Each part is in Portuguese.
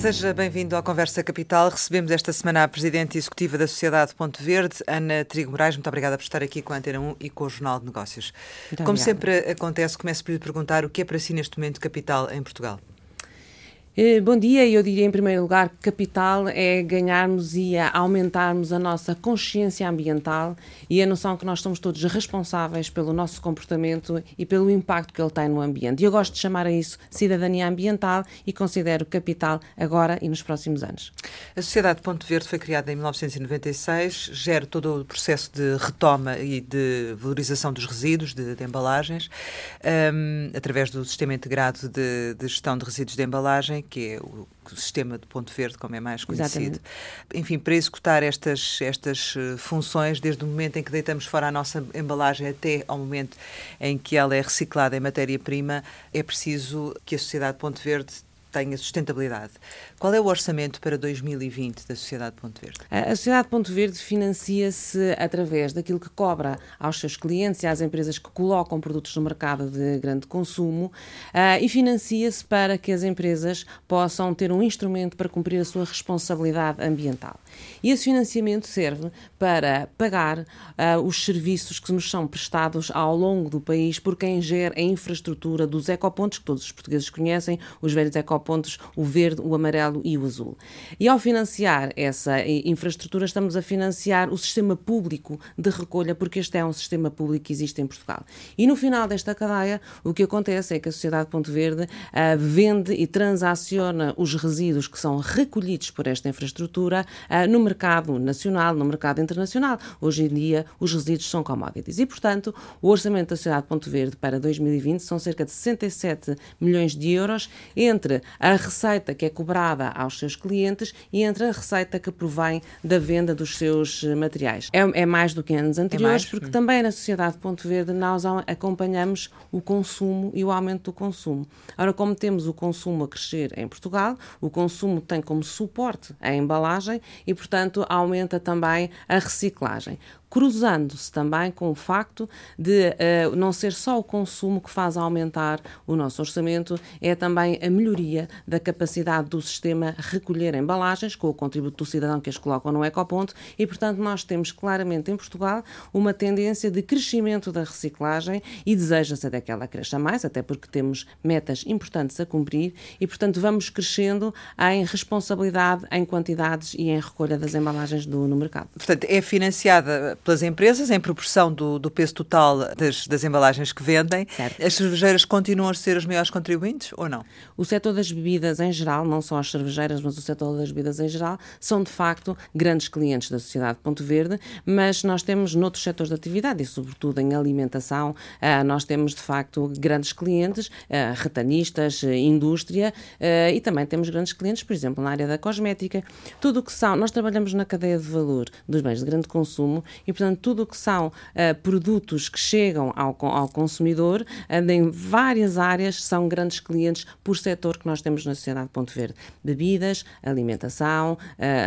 Seja bem-vindo à Conversa Capital. Recebemos esta semana a Presidente Executiva da Sociedade Ponto Verde, Ana Trigo Moraes. Muito obrigada por estar aqui com a Antena 1 e com o Jornal de Negócios. Muito Como obrigada. sempre acontece, começo por lhe perguntar o que é para si neste momento capital em Portugal. Eh, bom dia, eu diria em primeiro lugar que capital é ganharmos e aumentarmos a nossa consciência ambiental e a noção que nós somos todos responsáveis pelo nosso comportamento e pelo impacto que ele tem no ambiente. E eu gosto de chamar a isso cidadania ambiental e considero capital agora e nos próximos anos. A Sociedade Ponto Verde foi criada em 1996, gera todo o processo de retoma e de valorização dos resíduos, de, de embalagens, um, através do Sistema Integrado de, de Gestão de Resíduos de Embalagem que é o, o sistema de Ponto Verde, como é mais conhecido. Exatamente. Enfim, para executar estas, estas eh, funções, desde o momento em que deitamos fora a nossa embalagem até ao momento em que ela é reciclada em matéria-prima, é preciso que a sociedade Ponto Verde tenha sustentabilidade. Qual é o orçamento para 2020 da Sociedade Ponto Verde? A Sociedade Ponto Verde financia-se através daquilo que cobra aos seus clientes e às empresas que colocam produtos no mercado de grande consumo uh, e financia-se para que as empresas possam ter um instrumento para cumprir a sua responsabilidade ambiental. E esse financiamento serve para pagar uh, os serviços que nos são prestados ao longo do país por quem gera a infraestrutura dos ecopontos, que todos os portugueses conhecem, os velhos ecopontos, o verde, o amarelo e o azul. E ao financiar essa infraestrutura, estamos a financiar o sistema público de recolha, porque este é um sistema público que existe em Portugal. E no final desta cadeia, o que acontece é que a Sociedade Ponto Verde uh, vende e transaciona os resíduos que são recolhidos por esta infraestrutura uh, no mercado nacional, no mercado internacional. Hoje em dia, os resíduos são commodities. E, portanto, o orçamento da Sociedade Ponto Verde para 2020 são cerca de 67 milhões de euros entre a receita que é cobrada aos seus clientes e entre a receita que provém da venda dos seus eh, materiais. É, é mais do que anos é anteriores, é porque hum. também na Sociedade Ponto Verde nós acompanhamos o consumo e o aumento do consumo. Ora, como temos o consumo a crescer em Portugal, o consumo tem como suporte a embalagem e, portanto, aumenta também a reciclagem cruzando-se também com o facto de uh, não ser só o consumo que faz aumentar o nosso orçamento, é também a melhoria da capacidade do sistema recolher embalagens, com o contributo do cidadão que as colocam no ecoponto, e, portanto, nós temos claramente em Portugal uma tendência de crescimento da reciclagem e deseja-se até que ela cresça mais, até porque temos metas importantes a cumprir e, portanto, vamos crescendo em responsabilidade, em quantidades e em recolha das embalagens do, no mercado. Portanto, é financiada pelas empresas em proporção do, do peso total das, das, embalagens que vendem. Certo. As cervejeiras continuam a ser os maiores contribuintes ou não? O setor das bebidas em geral, não só as cervejeiras, mas o setor das bebidas em geral, são de facto grandes clientes da sociedade Ponto Verde, mas nós temos noutros setores de atividade e sobretudo em alimentação, uh, nós temos de facto grandes clientes, uh, retalhistas, uh, indústria e também temos grandes clientes, por exemplo, na área da cosmética. Tudo o que são, nós trabalhamos na cadeia de valor dos bens de grande consumo e, portanto, tudo o que são uh, produtos que chegam ao, ao consumidor uh, em várias áreas são grandes clientes por setor que nós temos na sociedade Ponto Verde. Bebidas, alimentação, uh,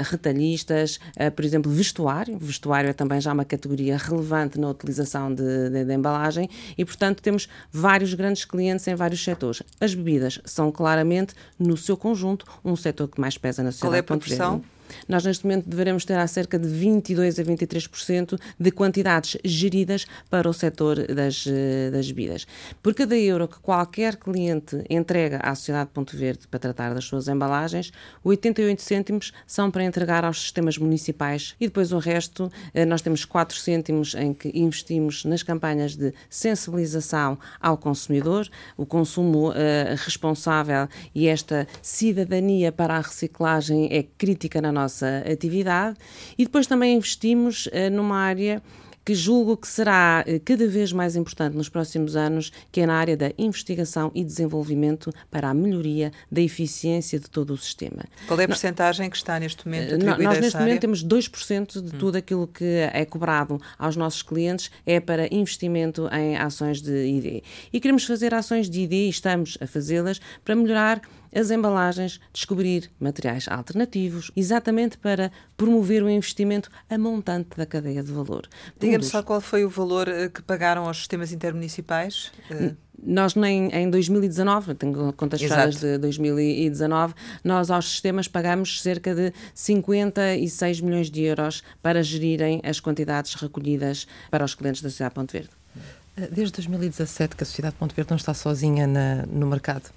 retalhistas, por exemplo, vestuário. Vestuário é também já uma categoria relevante na utilização de, de, de embalagem e, portanto, temos vários grandes clientes em vários setores. As bebidas são claramente, no seu conjunto, um setor que mais pesa na sociedade Qual é a proporção? Verde. Nós, neste momento, deveremos ter a cerca de 22% a 23% de quantidades geridas para o setor das, eh, das bebidas. Por cada euro que qualquer cliente entrega à Sociedade Ponto Verde para tratar das suas embalagens, 88 cêntimos são para entregar aos sistemas municipais e depois o resto, eh, nós temos 4 cêntimos em que investimos nas campanhas de sensibilização ao consumidor, o consumo uh, responsável e esta cidadania para a reciclagem é crítica na nossa atividade e depois também investimos uh, numa área que julgo que será eh, cada vez mais importante nos próximos anos, que é na área da investigação e desenvolvimento para a melhoria da eficiência de todo o sistema. Qual é a percentagem que está neste momento atribuída Nós, neste momento, temos 2% de hum. tudo aquilo que é cobrado aos nossos clientes é para investimento em ações de ID. E queremos fazer ações de ID e estamos a fazê-las para melhorar as embalagens, descobrir materiais alternativos, exatamente para promover o investimento a montante da cadeia de valor. Diga-me só qual foi o valor eh, que pagaram aos sistemas intermunicipais? Eh, nós nem em 2019, tenho contas fechadas de 2019, nós aos sistemas pagamos cerca de 56 milhões de euros para gerirem as quantidades recolhidas para os clientes da Sociedade Ponte Verde. Desde 2017 que a Sociedade Ponte Verde não está sozinha na, no mercado.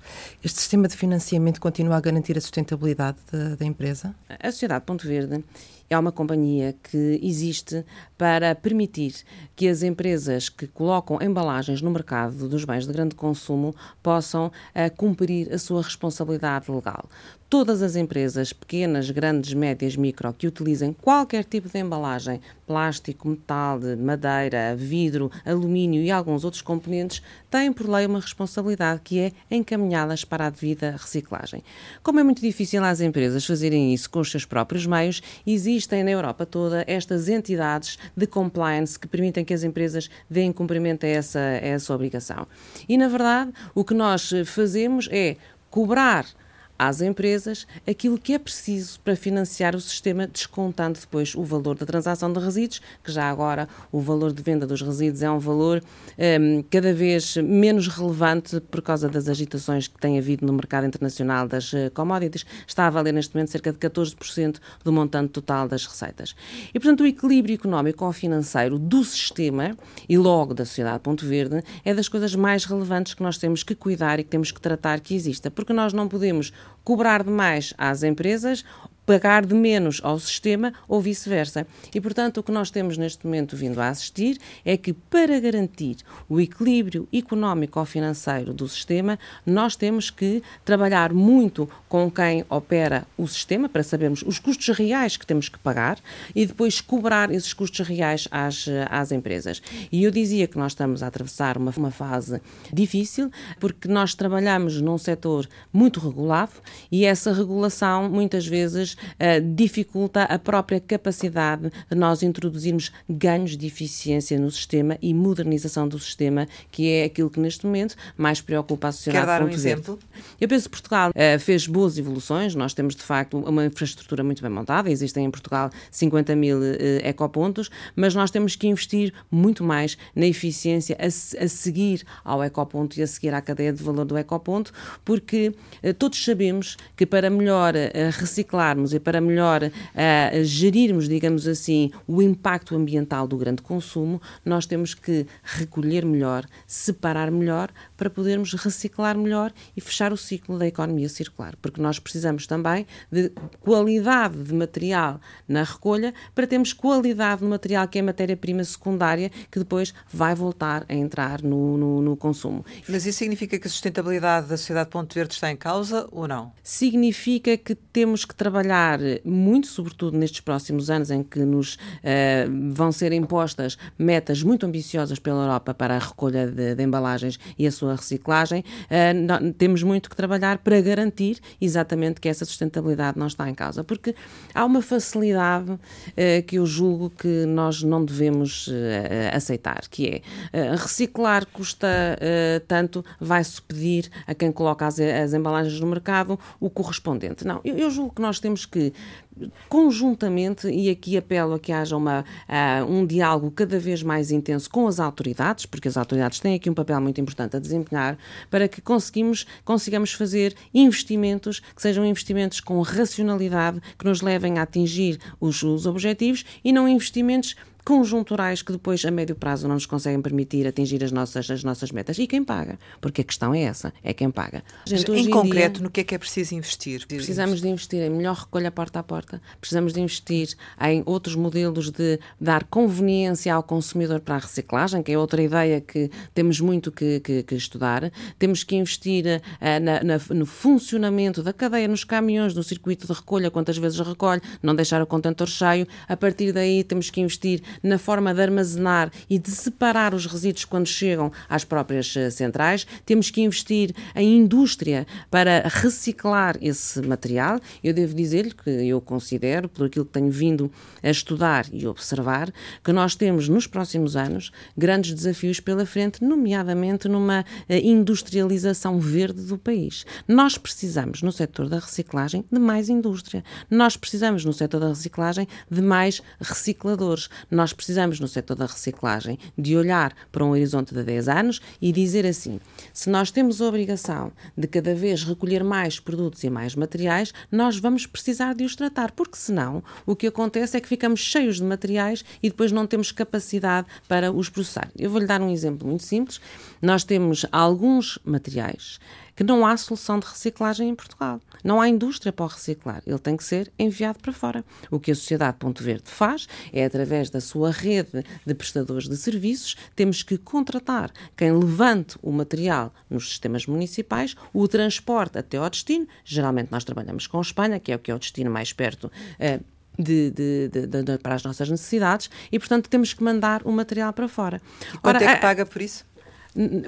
Este sistema de financiamento continua a garantir a sustentabilidade da, da empresa? A Sociedade Ponte Verde é uma companhia que existe para permitir que as empresas que colocam embalagens no mercado dos bens de grande consumo possam uh, cumprir a sua responsabilidade legal. Todas as empresas, pequenas, grandes, médias, micro, que utilizem qualquer tipo de embalagem, plástico, metal, madeira, vidro, alumínio e alguns outros componentes, têm por lei uma responsabilidade que é encaminhá-las para a devida reciclagem. Como é muito difícil às empresas fazerem isso com os seus próprios meios, existem na Europa toda estas entidades de compliance que permitem que as empresas deem cumprimento a essa, a essa obrigação. E, na verdade, o que nós fazemos é cobrar às empresas aquilo que é preciso para financiar o sistema, descontando depois o valor da transação de resíduos, que já agora o valor de venda dos resíduos é um valor um, cada vez menos relevante por causa das agitações que tem havido no mercado internacional das uh, commodities. Está a valer neste momento cerca de 14% do montante total das receitas. E, portanto, o equilíbrio económico ou financeiro do sistema e logo da sociedade Ponto Verde é das coisas mais relevantes que nós temos que cuidar e que temos que tratar que exista, porque nós não podemos cobrar demais às empresas pagar de menos ao sistema ou vice-versa. E, portanto, o que nós temos neste momento vindo a assistir é que, para garantir o equilíbrio económico ou financeiro do sistema, nós temos que trabalhar muito com quem opera o sistema para sabermos os custos reais que temos que pagar e depois cobrar esses custos reais às, às empresas. E eu dizia que nós estamos a atravessar uma, uma fase difícil porque nós trabalhamos num setor muito regulado e essa regulação muitas vezes dificulta a própria capacidade de nós introduzirmos ganhos de eficiência no sistema e modernização do sistema, que é aquilo que neste momento mais preocupa a sociedade. Quer dar um exemplo? Eu penso que Portugal uh, fez boas evoluções, nós temos de facto uma infraestrutura muito bem montada, existem em Portugal 50 mil uh, ecopontos, mas nós temos que investir muito mais na eficiência a, a seguir ao ecoponto e a seguir à cadeia de valor do ecoponto, porque todos sabemos que para melhor reciclarmos e para melhor uh, gerirmos, digamos assim, o impacto ambiental do grande consumo, nós temos que recolher melhor, separar melhor, para podermos reciclar melhor e fechar o ciclo da economia circular. Porque nós precisamos também de qualidade de material na recolha para termos qualidade de material que é matéria-prima secundária que depois vai voltar a entrar no, no, no consumo. Mas isso significa que a sustentabilidade da sociedade Ponte Verde está em causa ou não? Significa que temos que trabalhar muito, sobretudo nestes próximos anos em que nos uh, vão ser impostas metas muito ambiciosas pela Europa para a recolha de, de embalagens e a sua reciclagem, uh, temos muito que trabalhar para garantir exatamente que essa sustentabilidade não está em causa, porque há uma facilidade uh, que eu julgo que nós não devemos aceitar, que é reciclar custa tanto, vai-se pedir a quem coloca as, as embalagens no mercado o correspondente. Não, eu, eu julgo que nós temos que conjuntamente, e aqui apelo a que haja uma, uh, um diálogo cada vez mais intenso com as autoridades, porque as autoridades têm aqui um papel muito importante a desempenhar, para que conseguimos, consigamos fazer investimentos que sejam investimentos com racionalidade, que nos levem a atingir os, os objetivos e não investimentos conjunturais que depois, a médio prazo, não nos conseguem permitir atingir as nossas, as nossas metas. E quem paga? Porque a questão é essa, é quem paga. Gente, em concreto, dia, no que é que é preciso investir? Precisamos de investir em melhor recolha porta a porta, precisamos de investir em outros modelos de dar conveniência ao consumidor para a reciclagem, que é outra ideia que temos muito que, que, que estudar. Temos que investir uh, na, na, no funcionamento da cadeia, nos caminhões, no circuito de recolha, quantas vezes recolhe, não deixar o contentor cheio. A partir daí temos que investir na forma de armazenar e de separar os resíduos quando chegam às próprias uh, centrais. Temos que investir em indústria para reciclar esse material. Eu devo dizer-lhe que eu considero, por aquilo que tenho vindo a estudar e observar, que nós temos nos próximos anos grandes desafios pela frente, nomeadamente numa uh, industrialização verde do país. Nós precisamos, no setor da reciclagem, de mais indústria. Nós precisamos, no setor da reciclagem, de mais recicladores. Nós precisamos, no setor da reciclagem, de olhar para um horizonte de 10 anos e dizer assim: se nós temos a obrigação de cada vez recolher mais produtos e mais materiais, nós vamos precisar de os tratar, porque senão o que acontece é que ficamos cheios de materiais e depois não temos capacidade para os processar. Eu vou-lhe dar um exemplo muito simples. Nós temos alguns materiais que não há solução de reciclagem em Portugal. Não há indústria para o reciclar. Ele tem que ser enviado para fora. O que a Sociedade Ponto Verde faz é, através da sua rede de prestadores de serviços, temos que contratar quem levante o material nos sistemas municipais, o transporte até ao destino. Geralmente nós trabalhamos com a Espanha, que é o que é o destino mais perto. Uh, de, de, de, para as nossas necessidades e, portanto, temos que mandar o material para fora. E quanto Ora, é que paga por isso?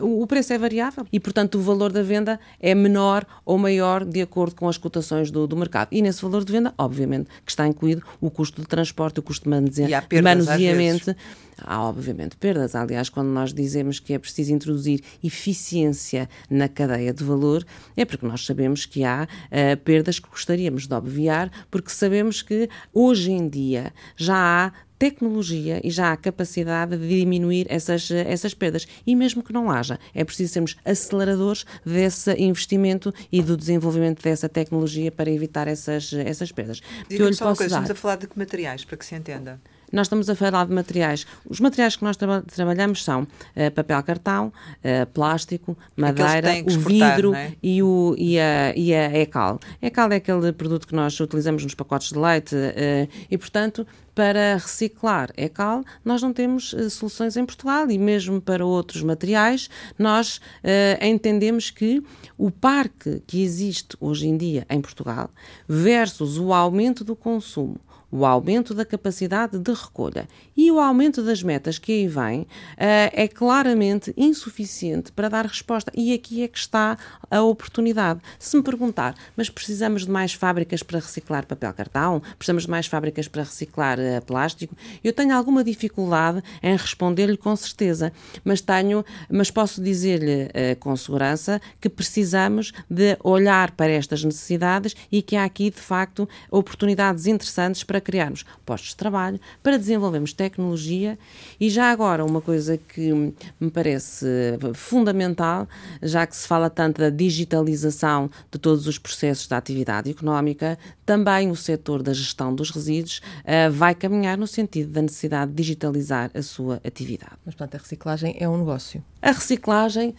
O preço é variável e, portanto, o valor da venda é menor ou maior de acordo com as cotações do, do mercado. E nesse valor de venda, obviamente, que está incluído o custo de transporte, o custo de manuseamento. Há, obviamente, perdas. Aliás, quando nós dizemos que é preciso introduzir eficiência na cadeia de valor, é porque nós sabemos que há uh, perdas que gostaríamos de obviar, porque sabemos que hoje em dia já há tecnologia e já há capacidade de diminuir essas, essas perdas. E mesmo que não haja, é preciso sermos aceleradores desse investimento e do desenvolvimento dessa tecnologia para evitar essas, essas perdas. Diga-me só uma coisa, dar... estamos a falar de que materiais, para que se entenda? Nós estamos a falar de materiais. Os materiais que nós tra trabalhamos são uh, papel cartão, uh, plástico, madeira, o vidro é? e, o, e, a, e a ECAL. ECAL é aquele produto que nós utilizamos nos pacotes de leite uh, e, portanto, para reciclar ECAL, nós não temos uh, soluções em Portugal e mesmo para outros materiais, nós uh, entendemos que o parque que existe hoje em dia em Portugal versus o aumento do consumo o aumento da capacidade de recolha e o aumento das metas que aí vem uh, é claramente insuficiente para dar resposta. E aqui é que está a oportunidade. Se me perguntar, mas precisamos de mais fábricas para reciclar papel cartão? Precisamos de mais fábricas para reciclar uh, plástico? Eu tenho alguma dificuldade em responder-lhe com certeza, mas tenho, mas posso dizer-lhe uh, com segurança que precisamos de olhar para estas necessidades e que há aqui, de facto, oportunidades interessantes para para criarmos postos de trabalho, para desenvolvermos tecnologia e já agora uma coisa que me parece fundamental, já que se fala tanto da digitalização de todos os processos da atividade económica, também o setor da gestão dos resíduos uh, vai caminhar no sentido da necessidade de digitalizar a sua atividade. Mas, portanto, a reciclagem é um negócio? A reciclagem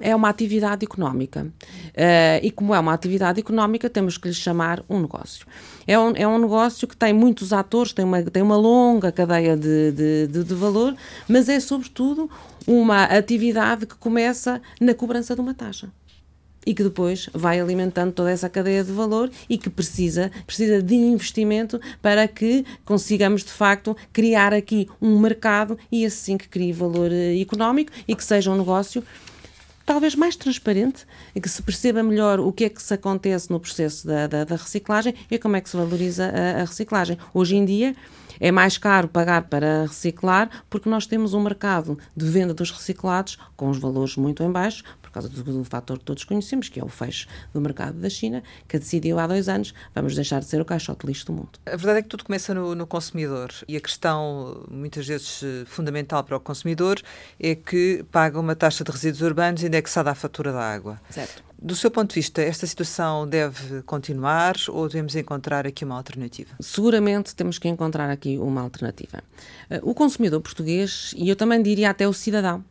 é uma atividade económica. Uh, e como é uma atividade económica, temos que lhe chamar um negócio. É um, é um negócio que tem muitos atores, tem uma, tem uma longa cadeia de, de, de, de valor, mas é, sobretudo, uma atividade que começa na cobrança de uma taxa e que depois vai alimentando toda essa cadeia de valor e que precisa, precisa de investimento para que consigamos de facto criar aqui um mercado e assim que crie valor eh, económico e que seja um negócio talvez mais transparente que se perceba melhor o que é que se acontece no processo da, da, da reciclagem e como é que se valoriza a, a reciclagem. Hoje em dia, é mais caro pagar para reciclar porque nós temos um mercado de venda dos reciclados com os valores muito em baixo, por causa do, do fator que todos conhecemos, que é o fecho do mercado da China, que decidiu há dois anos, vamos deixar de ser o caixote lixo do mundo. A verdade é que tudo começa no, no consumidor e a questão, muitas vezes fundamental para o consumidor, é que paga uma taxa de resíduos urbanos indexada à fatura da água. Certo. Do seu ponto de vista, esta situação deve continuar ou devemos encontrar aqui uma alternativa? Seguramente temos que encontrar aqui uma alternativa. O consumidor português, e eu também diria até o cidadão,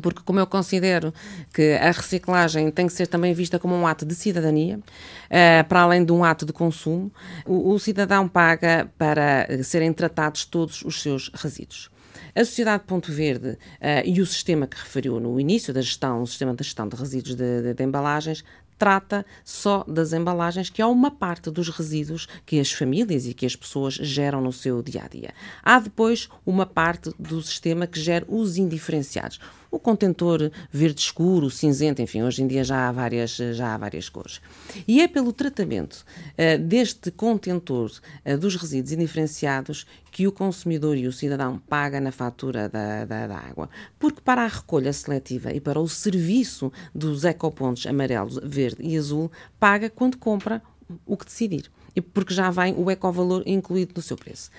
porque como eu considero que a reciclagem tem que ser também vista como um ato de cidadania, uh, para além de um ato de consumo, o, cidadão paga para serem tratados todos os seus resíduos. A Sociedade Ponto Verde uh, e o sistema que referiu no início da gestão, o sistema da gestão de resíduos de, de, de embalagens, trata só das embalagens, que é uma parte dos resíduos que as famílias e que as pessoas geram no seu dia a dia. Há depois uma parte do sistema que gera os indiferenciados o contentor verde escuro, cinzento, enfim, hoje em dia já há várias, já há várias cores. E é pelo tratamento uh, deste contentor uh, dos resíduos indiferenciados que o consumidor e o cidadão paga na fatura da, da, da, água. Porque para a recolha seletiva e para o serviço dos ecopontos amarelos, verde e azul, paga quando compra o que decidir. Porque já vem o ecovalor incluído no seu preço.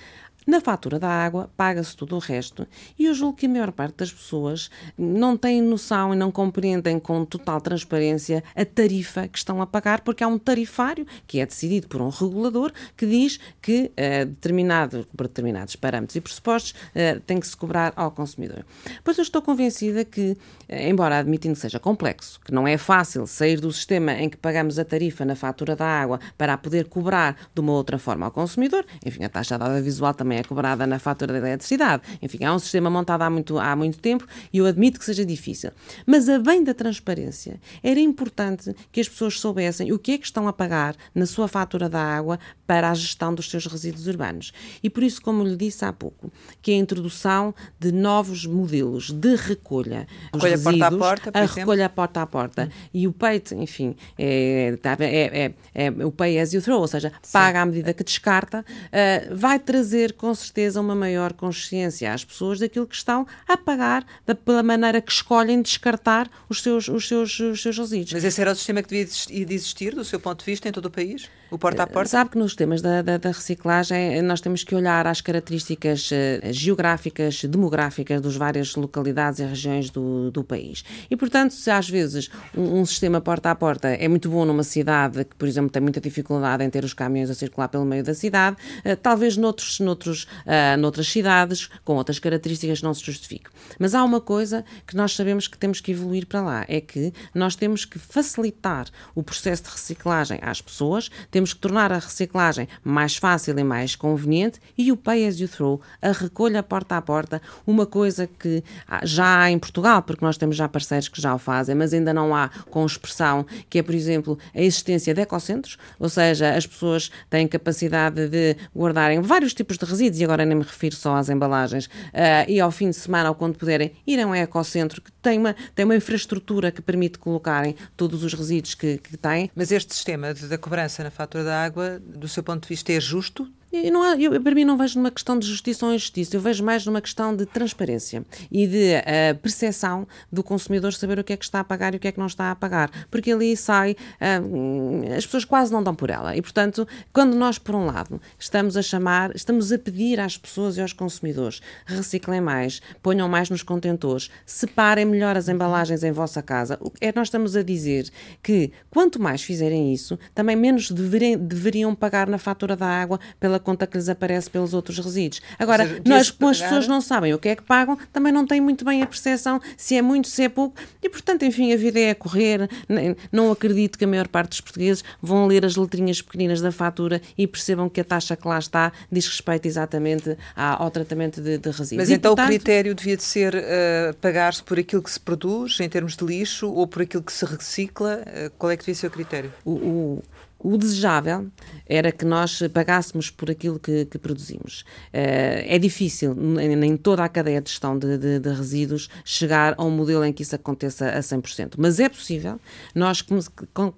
Na fatura da água, paga-se tudo o resto. E eu julgo que a maior parte das pessoas não tem noção e não compreendem com total transparência a tarifa que estão a pagar, porque há um tarifário que é decidido por um regulador que diz que uh, determinado, por determinados parâmetros e pressupostos uh, tem que se cobrar ao consumidor. Pois eu estou convencida que, uh, embora admitindo que seja complexo, que não é fácil sair do sistema em que pagamos a tarifa na fatura da água para a poder cobrar de uma outra forma ao consumidor, enfim, a taxa de visual também também é cobrada na fatura da eletricidade. Enfim, há um sistema montado há muito, há muito tempo e eu admito que seja difícil. Mas, a bem da transparência, era importante que as pessoas soubessem o que é que estão a pagar na sua fatura da água para a gestão dos seus resíduos urbanos. E por isso, como lhe disse há pouco, que a introdução de novos modelos de recolha dos recolha resíduos, porta a porta, a recolha porta a porta e o peito, enfim, é, tá, é, é, é, o pay as you throw, ou seja, paga à medida que descarta, uh, vai trazer com certeza uma maior consciência às pessoas daquilo que estão a pagar, da, pela maneira que escolhem descartar os seus, os seus, os seus resíduos. Mas esse era o sistema que devia existir, do seu ponto de vista, em todo o país? O porta a porta? Sabe que nos temas da, da, da, reciclagem nós temos que olhar às características uh, geográficas, demográficas dos várias localidades e regiões do, do país. E, portanto, se às vezes um, um, sistema porta a porta é muito bom numa cidade que, por exemplo, tem muita dificuldade em ter os caminhões a circular pelo meio da cidade, talvez noutros, noutros, uh, noutras cidades, com outras características, não se justifique. Mas há uma coisa que nós sabemos que temos que evoluir para lá, é que nós temos que facilitar o processo de reciclagem às pessoas, temos que tornar a reciclagem mais fácil e mais conveniente e o pay as you throw, a recolha porta a porta, uma coisa que já há em Portugal, porque nós temos já parceiros que já o fazem, mas ainda não há com expressão, que é, por exemplo, a existência de ecocentros, ou seja, as pessoas têm capacidade de guardarem vários tipos de resíduos, e agora nem me refiro só às embalagens, uh, e ao fim de semana, ou quando puderem, ir a um ecocentro que tem uma, tem uma infraestrutura que permite colocarem todos os resíduos que, que têm. Mas este sistema da cobrança na da água, do seu ponto de vista, é justo? Eu não há, eu, para mim não vejo numa questão de justiça ou injustiça, eu vejo mais numa questão de transparência e de uh, percepção do consumidor saber o que é que está a pagar e o que é que não está a pagar, porque ali sai, uh, as pessoas quase não dão por ela. E portanto, quando nós por um lado estamos a chamar, estamos a pedir às pessoas e aos consumidores reciclem mais, ponham mais nos contentores, separem melhor as embalagens em vossa casa, é nós estamos a dizer que quanto mais fizerem isso, também menos deveriam, deveriam pagar na fatura da água pela conta que lhes aparece pelos outros resíduos. Agora, seja, nós, como as pessoas não sabem o que é que pagam, também não têm muito bem a percepção se é muito, se é pouco, e portanto, enfim, a vida é a correr. Não acredito que a maior parte dos portugueses vão ler as letrinhas pequeninas da fatura e percebam que a taxa que lá está diz respeito exatamente ao tratamento de, de resíduos. Mas e, então portanto, o critério devia de ser uh, pagar-se por aquilo que se produz, em termos de lixo, ou por aquilo que se recicla? Uh, qual é que devia ser o critério? o, o o desejável era que nós pagássemos por aquilo que, que produzimos. Uh, é difícil, em toda a cadeia de gestão de, de, de, resíduos, chegar a um modelo em que isso aconteça a 100%. Mas é possível nós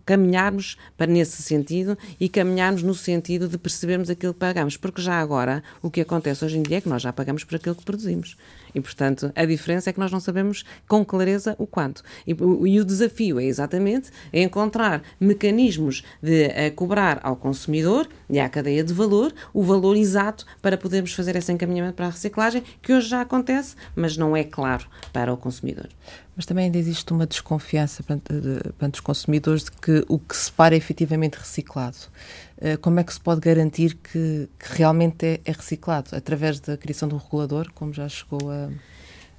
caminharmos para nesse sentido e caminharmos no sentido de percebermos aquilo que pagamos. Porque já agora, o que acontece hoje em dia é que nós já pagamos por aquilo que produzimos. E, portanto, a diferença é que nós não sabemos com clareza o quanto. E, e o desafio é exatamente encontrar mecanismos de uh, cobrar ao consumidor e à cadeia de valor o valor exato para podermos fazer esse encaminhamento para a reciclagem, que hoje já acontece, mas não é claro para o consumidor. Mas também ainda existe uma desconfiança perante, os consumidores de que o que se para é efetivamente reciclado. Uh, como é que se pode garantir que, que realmente é, é, reciclado? Através da criação do regulador, como já chegou a.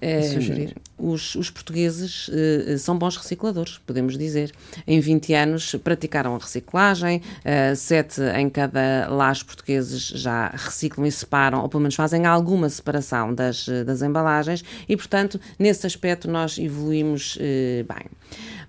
É, sugerir. Os, os portugueses uh, são bons recicladores, podemos dizer. Em 20 anos praticaram a reciclagem, uh, sete em cada lares portugueses já reciclam e separam, ou pelo menos fazem alguma separação das, das embalagens, e, portanto, nesse aspecto nós evoluímos bem.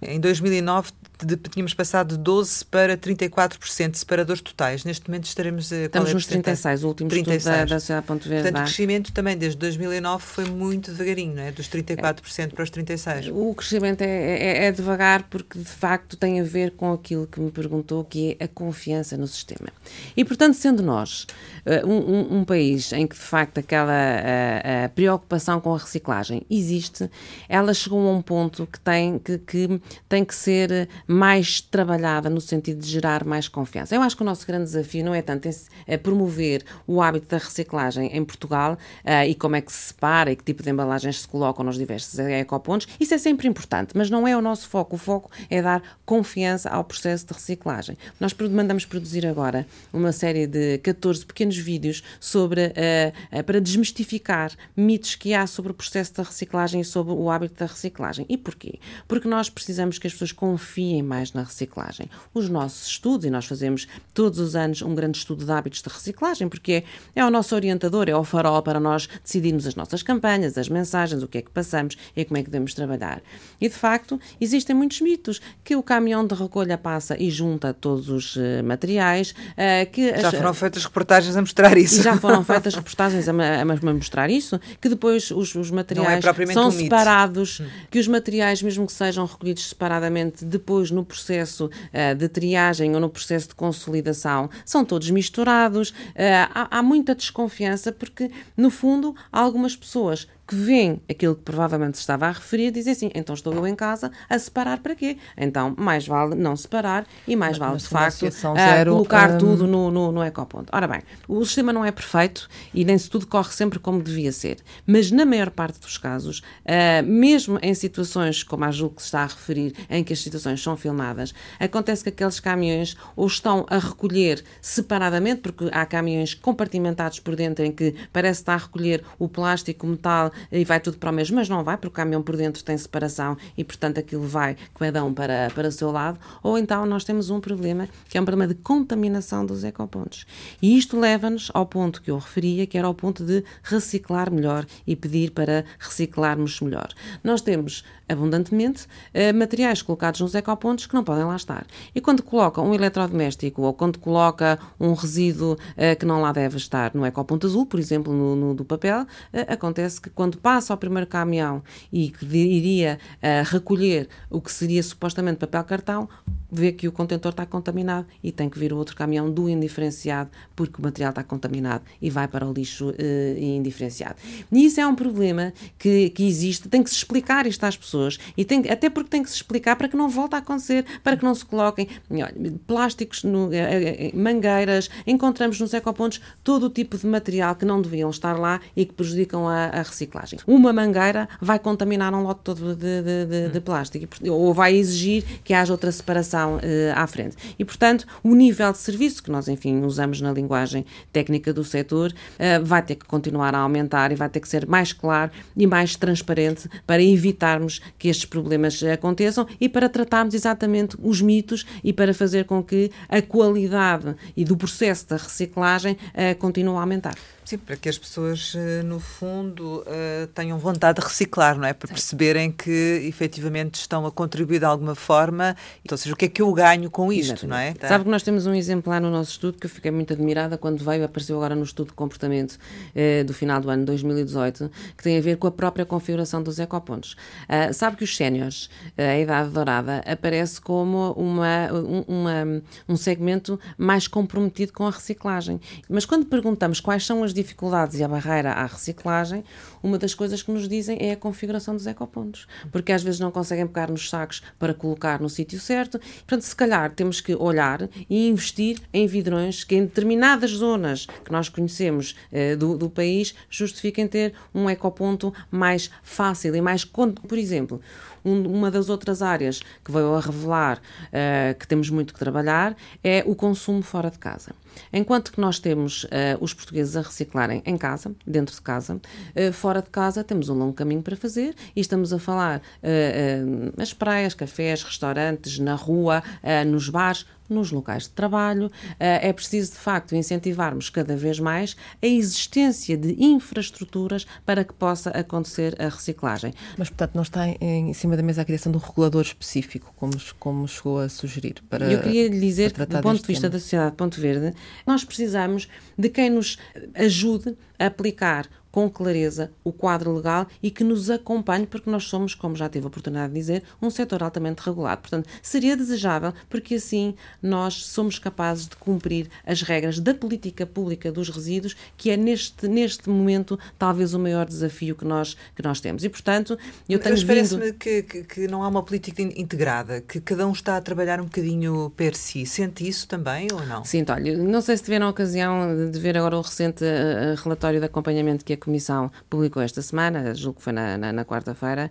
Em 2009 de, tínhamos passado de 12 para 34% de separadores totais. Neste momento estaremos. Eh, Estamos é nos 36, o último 36. estudo da, da Sociedade Ponto Verde. Portanto, o crescimento também desde 2009 foi muito devagarinho, não é? Dos 34% é. para os 36%. O crescimento é, é, é, devagar porque, de facto, tem a ver com aquilo que me perguntou, que é a confiança no sistema. E, portanto, sendo nós uh, um, um, país em que, de facto, aquela uh, uh, preocupação com a reciclagem existe, ela chegou a um ponto que tem que, que tem que ser mais trabalhada no sentido de gerar mais confiança. Eu acho que o nosso grande desafio não é tanto é promover o hábito da reciclagem em Portugal uh, e como é que se separa e que tipo de embalagens se colocam nos diversos ecopontos. Isso é sempre importante, mas não é o nosso foco. O foco é dar confiança ao processo de reciclagem. Nós mandamos produzir agora uma série de 14 pequenos vídeos sobre uh, uh, para desmistificar mitos que há sobre o processo da reciclagem e sobre o hábito da reciclagem. E porquê? Porque nós precisamos que as pessoas confiem mais na reciclagem. Os nossos estudos, e nós fazemos todos os anos um grande estudo de hábitos de reciclagem, porque é, é o nosso orientador, é o farol para nós decidirmos as nossas campanhas, as mensagens, o que é que passamos e como é que devemos trabalhar. E, de facto, existem muitos mitos que o caminhão de recolha passa e junta todos os uh, materiais. Uh, que já as, foram feitas reportagens a mostrar isso. Já foram feitas reportagens a, a, a mostrar isso, que depois os, os materiais é são um separados, hum. que os materiais, mesmo que sejam recolhidos separadamente, depois no processo uh, de triagem ou no processo de consolidação, são todos misturados. Uh, há, há muita desconfiança porque, no fundo, há algumas pessoas que veem aquilo que provavelmente se estava a referir, dizem assim: então estou eu em casa a separar para quê? Então, mais vale não separar e mais vale, de facto, zero, colocar um... tudo no, no, no ecoponto. Ora bem, o sistema não é perfeito e nem se tudo corre sempre como devia ser, mas na maior parte dos casos, uh, mesmo em situações como a Ju que se está a referir, em que as situações são filmadas, acontece que aqueles caminhões ou estão a recolher separadamente, porque há caminhões compartimentados por dentro em que parece estar a recolher o plástico, o metal e vai tudo para o mesmo, mas não vai, porque o caminhão por dentro tem separação e, portanto, aquilo vai cada um para, para o seu lado. Ou então nós temos um problema, que é um problema de contaminação dos ecopontos. E isto leva-nos ao ponto que eu referia, que era ao ponto de reciclar melhor e pedir para reciclarmos melhor. Nós temos abundantemente uh, materiais colocados nos ecopontos que não podem lá estar. E quando coloca um eletrodoméstico ou quando coloca um resíduo uh, que não lá deve estar no ecoponto azul, por exemplo, no, no do papel, uh, acontece que quando passa ao primeiro caminhão e que iria recolher o que seria supostamente papel cartão, vê que o contentor está contaminado e tem que vir o outro caminhão do indiferenciado porque o material está contaminado e vai para o lixo indiferenciado. E isso é um problema que, que existe, tem que se explicar isto às pessoas e tem, até porque tem que se explicar para que não volte a acontecer, para que não se coloquem olha, plásticos, no, eh, mangueiras, encontramos nos ecopontos todo o tipo de material que não deviam estar lá e que prejudicam a, a reciclagem. Uma mangueira vai contaminar um lote todo de, de, de, de plástico ou vai exigir que haja outra separação uh, à frente. E, portanto, o nível de serviço que nós, enfim, usamos na linguagem técnica do setor uh, vai ter que continuar a aumentar e vai ter que ser mais claro e mais transparente para evitarmos que estes problemas aconteçam e para tratarmos exatamente os mitos e para fazer com que a qualidade e do processo da reciclagem uh, continue a aumentar. Sim, para que as pessoas, no fundo, eh, tenham vontade de reciclar, não é? Para perceberem que efetivamente estão a contribuir de alguma forma, então, ou seja, o que é que eu ganho com isto, Exatamente. não é? Tá. Sabe que nós temos um exemplar no nosso estudo que eu fiquei muito admirada quando veio, apareceu agora no estudo de comportamento eh, do final do ano 2018, que tem a ver com a própria configuração dos ecopontos. Uh, sabe que os séniores, a idade dourada, aparece como uma, um, uma, um segmento mais comprometido com a reciclagem. Mas quando perguntamos quais são as dificuldades e a barreira à reciclagem, uma das coisas que nos dizem é a configuração dos ecopontos, porque às vezes não conseguem pegar nos sacos para colocar no sítio certo. Portanto, se calhar temos que olhar e investir em vidrões que em determinadas zonas que nós conhecemos eh, do, do país justifiquem ter um ecoponto mais fácil e mais. Por exemplo, um, uma das outras áreas que veio a revelar uh, que temos muito que trabalhar é o consumo fora de casa. Enquanto que nós temos uh, os portugueses a reciclarem em casa, dentro de casa, uh, fora de casa temos um longo caminho para fazer e estamos a falar uh, as praias, cafés, restaurantes, na rua, nos bares, nos locais de trabalho. É preciso, de facto, incentivarmos cada vez mais a existência de infraestruturas para que possa acontecer a reciclagem. Mas, portanto, não está em cima da mesa a criação de um regulador específico, como, como chegou a sugerir? Para, Eu queria lhe dizer que, do ponto de vista tema. da sociedade de Ponto Verde, nós precisamos de quem nos ajude a aplicar com clareza o quadro legal e que nos acompanhe, porque nós somos, como já tive a oportunidade de dizer, um setor altamente regulado. Portanto, seria desejável, porque assim nós somos capazes de cumprir as regras da política pública dos resíduos, que é neste, neste momento talvez o maior desafio que nós, que nós temos. E, portanto, eu tenho Mas parece-me que, que, que, não há uma política integrada, que cada um está a trabalhar um bocadinho per si. Sente isso também ou não? Sinto, olha, não sei se tiveram a ocasião de ver agora o recente uh, relatório de acompanhamento que a Comissão publicou esta semana, julgo que foi na, na, na quarta-feira,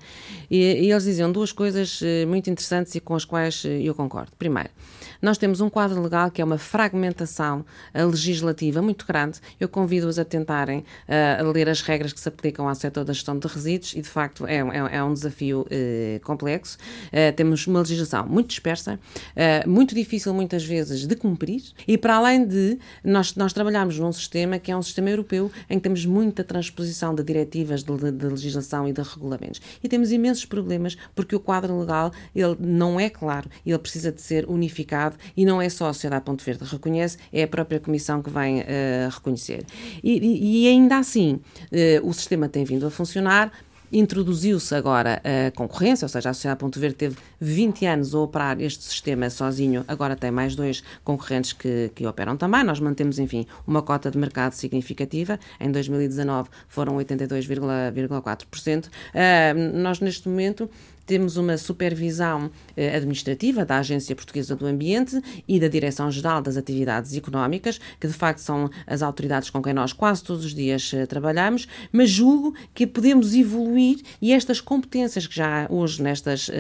e, e, eles diziam duas coisas eh, muito interessantes e com as quais eh, eu concordo. Primeiro, nós temos um quadro legal que é uma fragmentação legislativa muito grande. Eu convido-os a tentarem uh, a ler as regras que se aplicam ao setor da gestão de resíduos e, de facto, é, é, é um desafio uh, complexo. Uh, temos uma legislação muito dispersa, muito difícil muitas vezes de cumprir e, para além de, nós, nós num sistema que é um sistema europeu em que temos muita transposição de diretivas de, de legislação e de regulamentos. E temos imensos problemas porque o quadro legal ele não é claro, ele precisa de ser unificado e não é só a Sociedade Ponto Verde que reconhece, é a própria Comissão que vem uh, reconhecer. E, e, ainda assim, uh, o sistema tem vindo a funcionar, Introduziu-se agora a concorrência, ou seja, a Sociedade Ponto Verde teve 20 anos a operar este sistema sozinho, agora tem mais dois concorrentes que, que operam também. Nós mantemos, enfim, uma cota de mercado significativa. Em 2019 foram 82,4%. Uh, ah, nós, neste momento, temos uma supervisão eh, administrativa da Agência Portuguesa do Ambiente e da Direção-Geral das Atividades Económicas, que de facto são as autoridades com quem nós quase todos os dias eh, trabalhamos, mas julgo que podemos evoluir e estas competências que já hoje nestas uh, uh,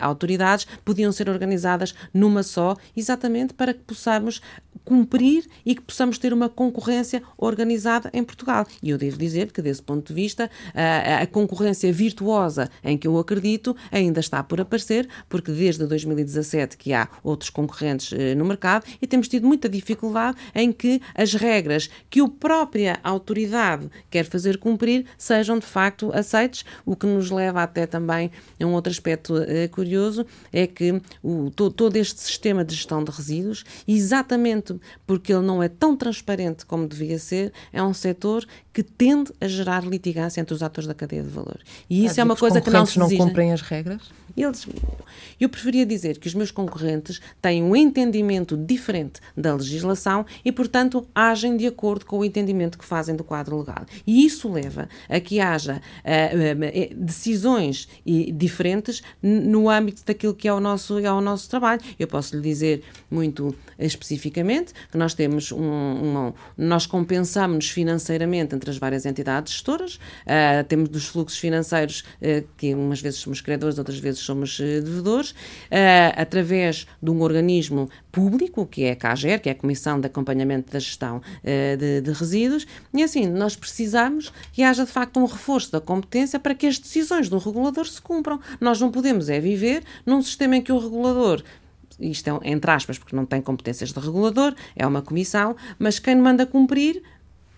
autoridades podiam ser organizadas numa só, exatamente para que possamos cumprir e que possamos ter uma concorrência organizada em Portugal. E eu devo dizer que, desse ponto de vista, a, a concorrência virtuosa em que eu acredito ainda está por aparecer, porque desde 2017 que há outros concorrentes eh, no mercado e temos tido muita dificuldade em que as regras que a própria autoridade quer fazer cumprir sejam de facto aceites, o que nos leva até também a um outro aspecto eh, curioso, é que o, todo, todo este sistema de gestão de resíduos, exatamente porque ele não é tão transparente como devia ser, é um setor que tende a gerar litigância entre os atores da cadeia de valor. E isso é uma coisa que não se não cumprem as regras? Eles, eu preferia dizer que os meus concorrentes têm um entendimento diferente da legislação e, portanto, agem de acordo com o entendimento que fazem do quadro legal. E isso leva a que haja uh, uh, decisões diferentes no âmbito daquilo que é o nosso, é o nosso trabalho. Eu posso lhe dizer muito especificamente que nós temos um, um nós compensamos financeiramente entre as várias entidades gestoras, uh, temos dos fluxos financeiros que umas vezes somos credores, outras vezes somos eh, devedores, uh, através de um organismo público, que é a CAGER, que é a Comissão de Acompanhamento da Gestão uh, de, de, Resíduos, e assim, nós precisamos que haja de facto um reforço da competência para que as decisões do regulador se cumpram. Nós não podemos é viver num sistema em que o regulador isto é entre aspas, porque não tem competências de regulador, é uma comissão, mas quem manda cumprir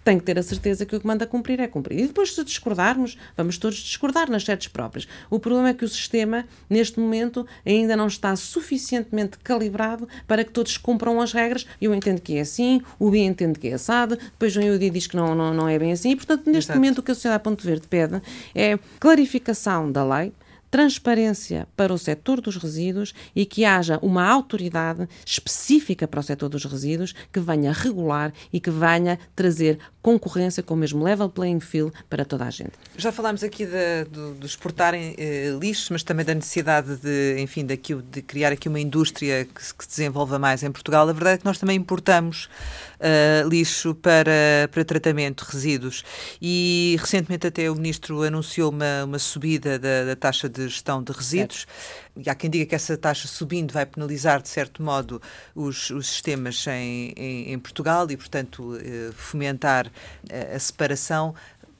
tem que ter a certeza que o que manda cumprir é cumprir. E depois, se discordarmos, vamos todos discordar nas sedes próprias. O problema é que o sistema, neste momento, ainda não está suficientemente calibrado para que todos cumpram as regras. Eu entendo que é assim, o B entende que é assado, depois o D diz que não, não, não é bem assim. E, portanto, neste Exato. momento, o que a Sociedade Ponto Verde pede é clarificação da lei, transparência para o setor dos resíduos e que haja uma autoridade específica para o setor dos resíduos que venha regular e que venha trazer concorrência com o mesmo level playing field para toda a gente. Já falámos aqui de, de, de exportarem eh, lixos, mas também da necessidade de, enfim, daqui, de criar aqui uma indústria que, se desenvolva mais em Portugal. A verdade é que nós também importamos uh, lixo para, para tratamento de resíduos. E recentemente até o Ministro anunciou uma, uma subida da, da taxa de gestão de resíduos. E há quem diga que essa taxa subindo vai penalizar, de certo modo, os, os sistemas em, em, em, Portugal e, portanto, uh, fomentar a, a separação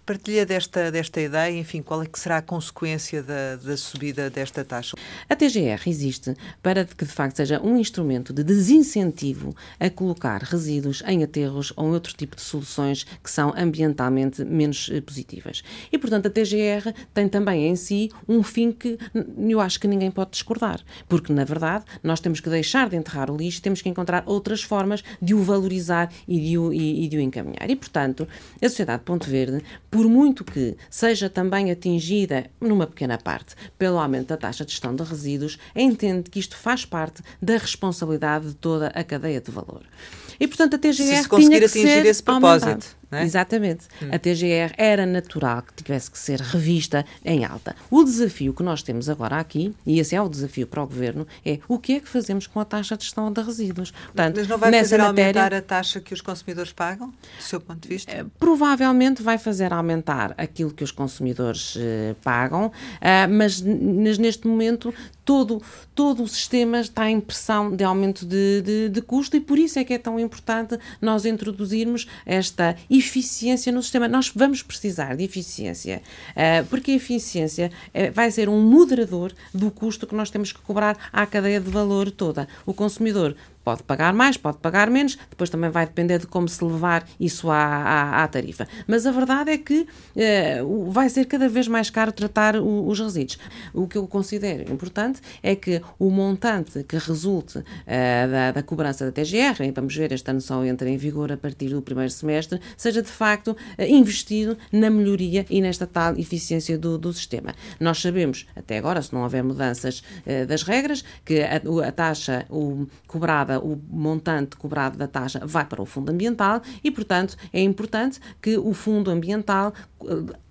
Partilha desta, desta ideia, enfim, qual é que será a consequência da, da subida desta taxa? A TGR existe para que, de facto, seja um instrumento de desincentivo a colocar resíduos em aterros ou em outro tipo de soluções que são ambientalmente menos eh, positivas. E, portanto, a TGR tem também em si um fim que eu acho que ninguém pode discordar, porque, na verdade, nós temos que deixar de enterrar o lixo, temos que encontrar outras formas de o valorizar e de o, e, e de o encaminhar. E, portanto, a Sociedade Ponto Verde por muito que seja também atingida, numa pequena parte, pelo aumento da taxa de gestão de resíduos, entende que isto faz parte da responsabilidade de toda a cadeia de valor. E, portanto, a TGR se se conseguir tinha que atingir ser esse propósito. aumentada. É? Exatamente. A TGR era natural que tivesse que ser revista em alta. O desafio que nós temos agora aqui, e esse é o desafio para o Governo, é o que é que fazemos com a taxa de gestão de resíduos. Portanto, Mas não vai fazer matéria, aumentar a taxa que os consumidores pagam, do seu ponto de vista? provavelmente vai fazer aumentar aquilo que os consumidores eh, pagam, ah, mas neste momento todo, todo o sistema está em pressão de aumento de, de, de custo e por isso é que é tão importante nós introduzirmos esta eficiência no sistema. Nós vamos precisar de eficiência, ah, porque a eficiência eh, vai ser um moderador do custo que nós temos que cobrar à cadeia de valor toda. O consumidor Pode pagar mais, pode pagar menos, depois também vai depender de como se levar isso à, à, à tarifa. Mas a verdade é que eh, vai ser cada vez mais caro tratar o- os resíduos. O que eu considero importante é que o montante que resulte eh, da, da cobrança da TGR, e vamos ver, este ano só entra em vigor a partir do primeiro semestre, seja de facto eh, investido na melhoria e nesta tal eficiência do, do sistema. Nós sabemos, até agora, se não houver mudanças das regras, que a, a taxa o, cobrada, o montante cobrado da taxa vai para o fundo ambiental e, portanto, é importante que o fundo ambiental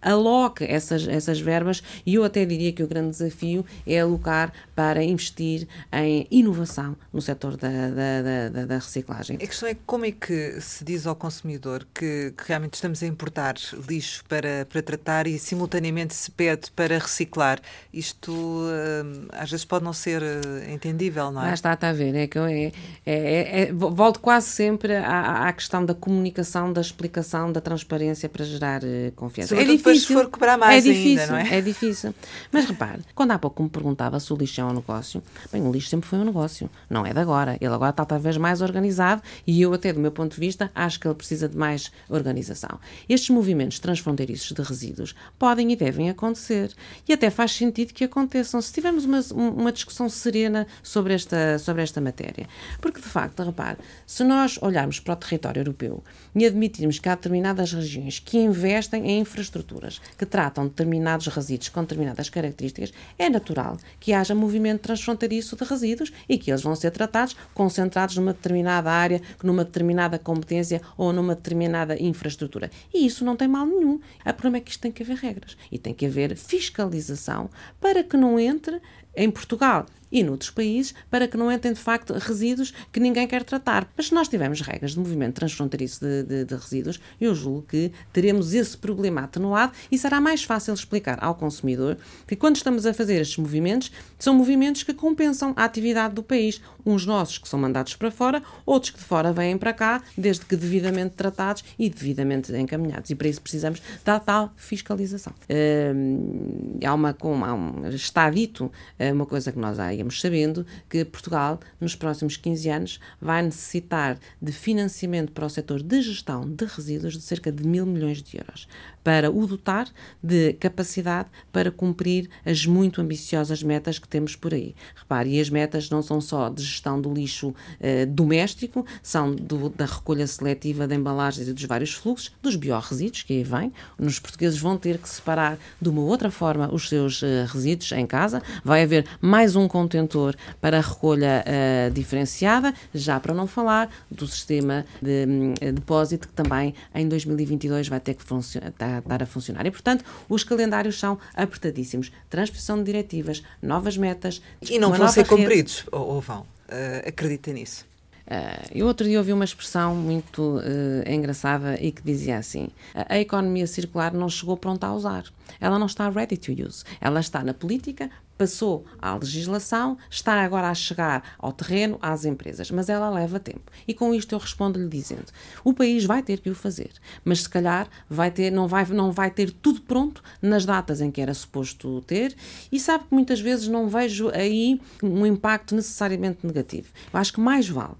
aloque essas, essas verbas e eu até diria que o grande desafio é alocar para investir em inovação no setor da, da, da- da- reciclagem. A questão é como é que se diz ao consumidor que, que realmente estamos a importar lixo para, para tratar e simultaneamente se pede para reciclar. Isto hum, às vezes pode não ser eh, entendível, não é? Lá está, está a ver. É que é, é, é- é- volto quase sempre à, à questão da comunicação, da explicação, da transparência para gerar eh, Sobretudo é depois difícil. se for cobrar mais é ainda, difícil, não é? É difícil. Mas repare, quando há pouco me perguntava se o lixo é um negócio, bem, o lixo sempre foi um negócio. Não é de agora. Ele agora está talvez mais organizado e eu, até do meu ponto de vista, acho que ele precisa de mais organização. Estes movimentos transfronteiriços de resíduos podem e devem acontecer. E até faz sentido que aconteçam se tivermos uma, uma discussão serena sobre esta, sobre esta matéria. Porque, de facto, repare, se nós olharmos para o território europeu e admitirmos que há determinadas regiões que investem em infraestruturas que tratam determinados resíduos com determinadas características, é natural que haja movimento transfronteiriço de resíduos e que eles vão ser tratados concentrados numa determinada área, numa determinada competência ou numa determinada infraestrutura. E isso não tem mal nenhum. O problema é que isto tem que haver regras e tem que haver fiscalização para que não entre em Portugal e noutros países para que não entrem de facto resíduos que ninguém quer tratar. Mas se nós tivermos regras de movimento transfronteiriço de, de, de resíduos, eu julgo que teremos esse problema atenuado e será mais fácil explicar ao consumidor que quando estamos a fazer estes movimentos, são movimentos que compensam a atividade do país. Uns nossos que são mandados para fora, outros que de fora vêm para cá, desde que devidamente tratados e devidamente encaminhados. E para isso precisamos da tal fiscalização. Hum, há uma, há um- está dito é uma coisa que nós já sabendo, que Portugal, nos próximos 15 anos, vai necessitar de financiamento para o setor de gestão de resíduos de cerca de mil milhões de euros, para o dotar de capacidade para cumprir as muito ambiciosas metas que temos por aí. Repare, e as metas não são só de gestão do lixo eh, doméstico, são do- da recolha seletiva de embalagens e dos vários fluxos, dos biorresíduos que aí vêm. Os portugueses vão ter que separar de uma outra forma os seus eh, resíduos em casa. Vai haver mais um contentor para a recolha eh, diferenciada, já para não falar do sistema de hum, depósito que também em 2022 vai ter que funcio- estar a funcionar. E, portanto, os calendários são apertadíssimos. Transposição de diretivas, novas metas. E não vão ser cumpridos, ou, ou vão? Eh, acredita nisso? Uh, eu outro dia ouvi uma expressão muito uh, engraçada e que dizia assim: a, a economia circular não chegou pronta a usar. Ela não está ready to use. Ela está na política passou à legislação, está agora a chegar ao terreno, às empresas, mas ela leva tempo. E com isto eu respondo-lhe dizendo: o país vai ter que o fazer, mas se calhar vai ter, não, vai, não vai ter tudo pronto nas datas em que era suposto ter, e sabe que muitas vezes não vejo aí um impacto necessariamente negativo. Eu acho que mais vale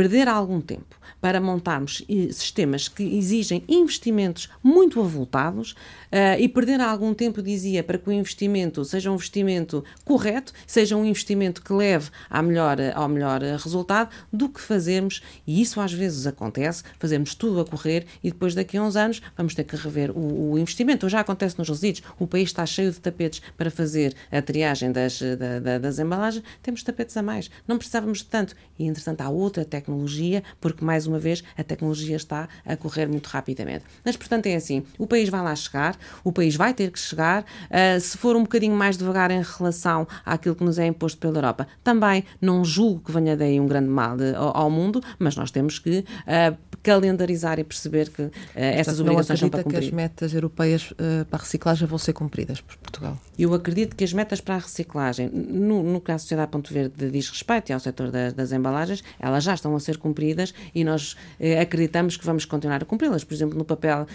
perder algum tempo para montarmos sistemas que exigem investimentos muito avultados uh, e perder algum tempo, dizia, para que o investimento seja um investimento correto, seja um investimento que leve ao melhor, ao melhor resultado, do que fazermos, e isso às vezes acontece, fazemos tudo a correr e depois daqui a uns anos vamos ter que rever o, o investimento. Já acontece nos resíduos, o país está cheio de tapetes para fazer a triagem das, da, da, das embalagens, temos tapetes a mais, não precisávamos de tanto. E entretanto há outra tecnologia, porque mais uma vez a tecnologia está a correr muito rapidamente. Mas portanto é assim, o país vai lá chegar, o país vai ter que chegar, uh, se for um bocadinho mais devagar em relação àquilo que nos é imposto pela Europa. Também não julgo que venha daí um grande mal de, ao, ao, mundo, mas nós temos que uh, calendarizar e perceber que uh, essas obrigações são para cumprir. que as metas europeias para a reciclagem vão ser cumpridas por Portugal? Eu acredito que as metas para a reciclagem, no, no que a Sociedade Ponto Verde diz respeito e ao setor das, das embalagens, elas já estão a ser cumpridas e nós acreditamos que vamos continuar a cumpri-las. Por exemplo, no papel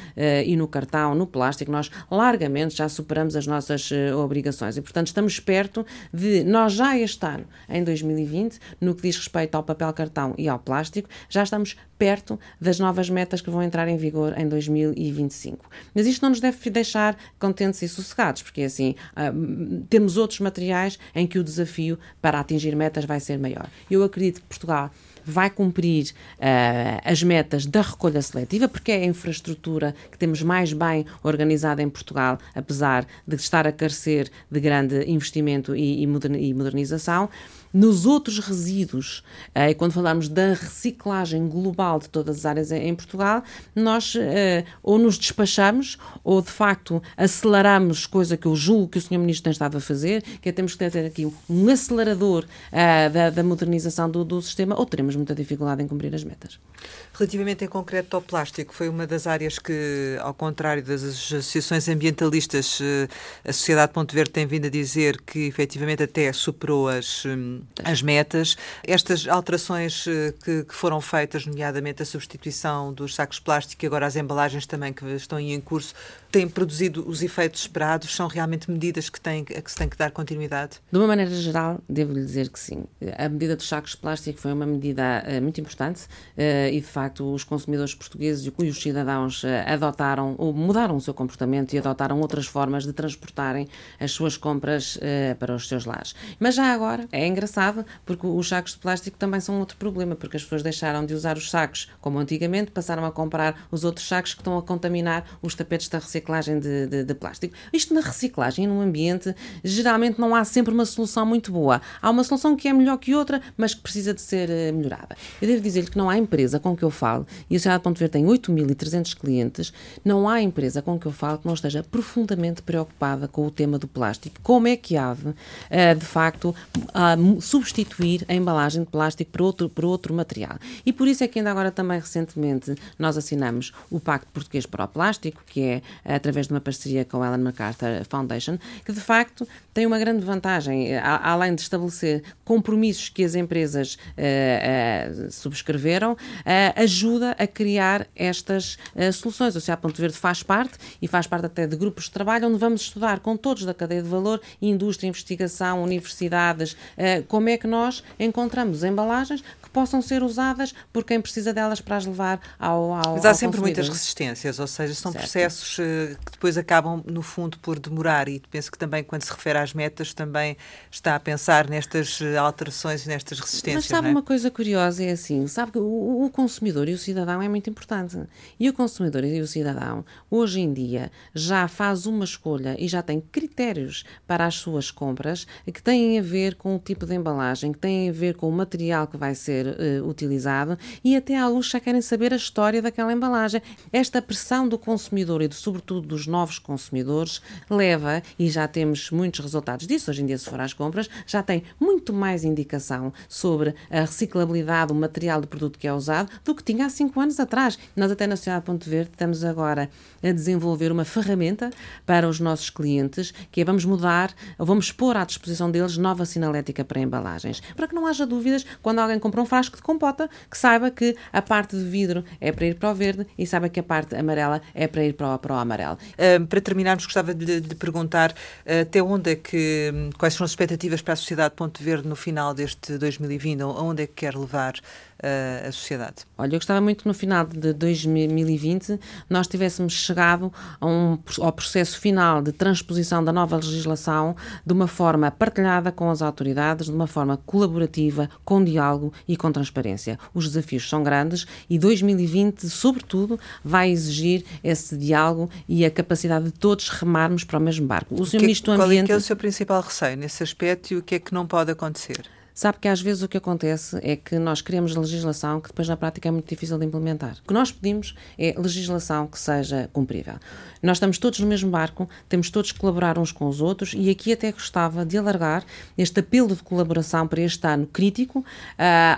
e no cartão, no plástico, nós largamente já superamos as nossas uh, obrigações e, portanto, estamos perto de nós já este ano, em 2020, no que diz respeito ao papel cartão e ao plástico, já estamos perto das novas metas que vão entrar em vigor em 2025. Mas isto não nos deve deixar contentes e sossegados, porque assim uh, temos outros materiais em que o desafio para atingir metas vai ser maior. Eu acredito que Portugal vai cumprir uh, as metas da recolha seletiva, porque é a infraestrutura que temos mais bem organizada em Portugal, apesar de estar a carecer de grande investimento e, e modernização. Nos outros resíduos, eh, quando falamos da reciclagem global de todas as áreas em, Portugal, nós eh, ou nos despachamos ou de facto aceleramos, coisa que eu julgo que o Sr. Ministro tem estado a fazer, que é temos que ter aqui um acelerador eh, da, da, modernização do, do sistema, ou teremos muita dificuldade em cumprir as metas. Relativamente em concreto ao plástico, foi uma das áreas que, ao contrário das associações ambientalistas, a Sociedade Ponto Verde tem vindo a dizer que efetivamente até superou as, hum, as metas. Estas alterações eh, que, que, foram feitas, nomeadamente a substituição dos sacos plásticos e agora as embalagens também que estão em curso, têm produzido os efeitos esperados? São realmente medidas que, têm, que se tem que dar continuidade? De uma maneira geral, devo-lhe dizer que sim. A medida dos sacos plásticos foi uma medida uh, muito importante uh, e, de facto, os consumidores portugueses e os cidadãos adotaram ou mudaram o seu comportamento e adotaram outras formas de transportarem as suas compras para os seus lares. Mas já agora, é engraçado engraçado, porque os sacos de plástico também são outro problema, porque as pessoas deixaram de usar os sacos como antigamente, passaram a comprar os outros sacos que estão a contaminar os tapetes da reciclagem de, de, de plástico. Isto na reciclagem, no ambiente, geralmente não há sempre uma solução muito boa. Há uma solução que é melhor que outra, mas que precisa de ser eh, melhorada. Eu devo dizer-lhe que não há empresa com que eu falo, e a Sociedade Ponto Verde tem 8.300 clientes, não há empresa com que eu falo que não esteja profundamente preocupada com o tema do plástico. Como é que há de, eh, de facto, substituir a embalagem de plástico por outro, por outro material. E por isso é que ainda agora também recentemente nós assinamos o Pacto Português para o Plástico, que é através de uma parceria com a Ellen MacArthur Foundation, que de facto tem uma grande vantagem, além de estabelecer compromissos que as empresas uh, uh, subscreveram, uh, ajuda a criar estas soluções. O CA Ponto Verde faz parte e faz parte até de grupos de trabalho onde vamos estudar com todos da cadeia de valor, indústria, investigação, universidades, como é que nós encontramos embalagens que possam ser usadas por quem precisa delas para as levar ao, ao Mas há sempre muitas resistências, ou seja, são certo. processos uh, que depois acabam, no fundo, por demorar e penso que também, quando se refere às metas, também está a pensar nestas eh, alterações e nestas resistências. Mas sabe é? uma coisa curiosa, é assim, sabe que o, o consumidor e o cidadão é muito importante. E o consumidor e o cidadão, hoje em dia, já faz uma escolha e já tem critérios para as suas compras que têm a ver com o tipo de de embalagem que têm a ver com o material que vai ser uh, utilizado e até alguns já querem saber a história daquela embalagem. Esta pressão do consumidor e, sobretudo, dos novos consumidores leva, e já temos muitos resultados disso, hoje em dia, se for às compras, já tem muito mais indicação sobre a reciclabilidade, o material do produto que é usado, do que tinha há cinco anos atrás. Nós, até na Sociedade Ponto Verde, estamos agora a desenvolver uma ferramenta para os nossos clientes, que é vamos mudar, vamos pôr à disposição deles nova sinalética para embalagens, para que não haja dúvidas quando alguém compra um frasco de compota, que saiba que a parte de vidro é para ir para o verde e saiba que a parte amarela é para ir para o, para o amarelo. Uh, para terminarmos, gostava de, de perguntar uh, até onde é que, quais são as expectativas para a sociedade Ponto Verde no final deste 2020, aonde é que quer levar a sociedade? Olha, eu gostava muito que no final de 2020 nós tivéssemos chegado um, ao processo final de transposição da nova legislação de uma forma partilhada com as autoridades, de uma forma colaborativa, com diálogo e com transparência. Os desafios são grandes e 2020, sobretudo, vai exigir esse diálogo e a capacidade de todos remarmos para o mesmo barco. O Sr. É Ministro do Ambiente... Qual é, que é o seu principal receio nesse aspecto e o que é que não pode acontecer? Sabe que às vezes o que acontece é que nós criamos legislação que depois na prática é muito difícil de implementar. O que nós pedimos é legislação que seja cumprível. Nós estamos todos no mesmo barco, temos todos que colaborar uns com os outros e aqui até gostava de alargar este apelo de colaboração para este ano crítico uh,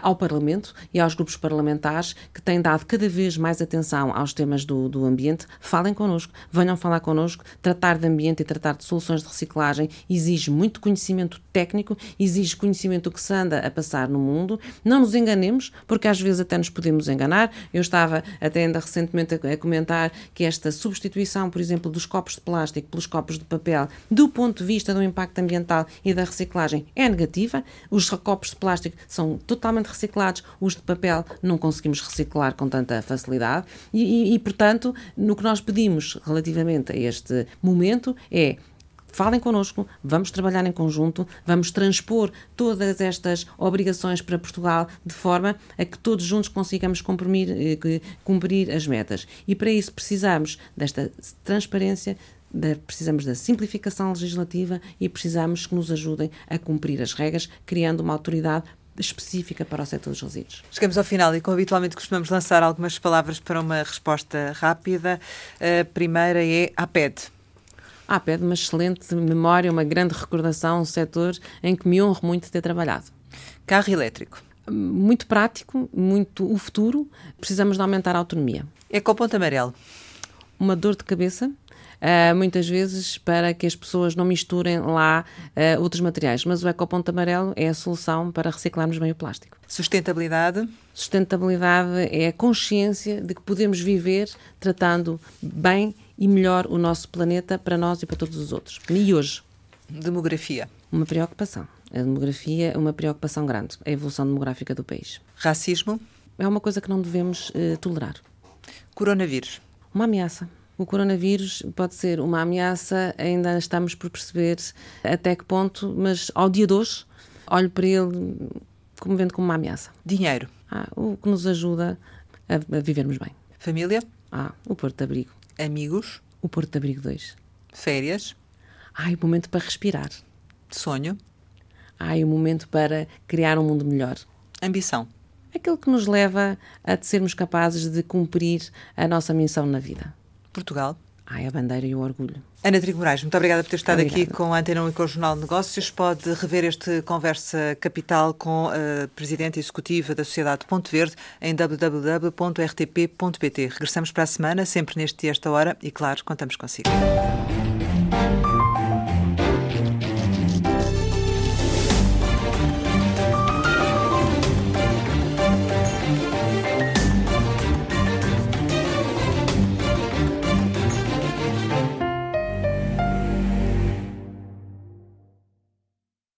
ao Parlamento e aos grupos parlamentares que têm dado cada vez mais atenção aos temas do, do ambiente. Falem connosco, venham falar connosco. Tratar de ambiente e tratar de soluções de reciclagem exige muito conhecimento técnico, exige conhecimento que se anda a passar no mundo. Não nos enganemos, porque às vezes até nos podemos enganar. Eu estava até ainda recentemente a, comentar que esta substituição, por exemplo, dos copos de plástico pelos copos de papel, do ponto de vista do impacto ambiental e da reciclagem, é negativa. Os copos de plástico são totalmente reciclados, os de papel não conseguimos reciclar com tanta facilidade e, e, e portanto, no que nós pedimos relativamente a este momento é falem connosco, vamos trabalhar em conjunto, vamos transpor todas estas obrigações para Portugal de forma a que todos juntos consigamos cumprir, eh, cumprir as metas. E para isso precisamos desta transparência, precisamos da simplificação legislativa e precisamos que nos ajudem a cumprir as regras, criando uma autoridade específica para o setor dos resíduos. Chegamos ao final e, como habitualmente, costumamos lançar algumas palavras para uma resposta rápida. A primeira é APED. Ah, pede uma excelente memória, uma grande recordação, um setor em que me honro muito de ter trabalhado. Carro elétrico. Muito prático, muito o futuro. Precisamos de aumentar a autonomia. Ecoponto amarelo. Uma dor de cabeça, Uh, muitas vezes para que as pessoas não misturem lá uh, outros materiais. Mas o ecoponto amarelo é a solução para reciclarmos bem o plástico. Sustentabilidade? Sustentabilidade é a consciência de que podemos viver tratando bem e melhor o nosso planeta para nós e para todos os outros. E hoje? Demografia. Uma preocupação. A demografia é uma preocupação grande, a evolução demográfica do país. Racismo? É uma coisa que não devemos uh, tolerar. Coronavírus? Uma ameaça. O coronavírus pode ser uma ameaça, ainda estamos por perceber até que ponto, mas ao dia de hoje, olho para ele como vendo como uma ameaça. Dinheiro? Ah, o que nos ajuda a, a vivermos bem. Família? Ah, o Porto de Abrigo. Amigos? O Porto de Abrigo 2. Férias? Ai, o momento para respirar. Sonho? Ai, o momento para criar um mundo melhor. Ambição? Aquilo que nos leva a sermos capazes de cumprir a nossa missão na vida. Portugal? Ai, a bandeira e o orgulho. Ana Trigo Moraes, muito obrigada por ter estado obrigada. aqui com a Antena 1 e com o Jornal de Negócios. Pode rever este Conversa Capital com a Presidente Executiva da Sociedade Ponto Verde em www.rtp.pt. Regressamos para a semana, sempre neste e esta hora, e claro, contamos consigo.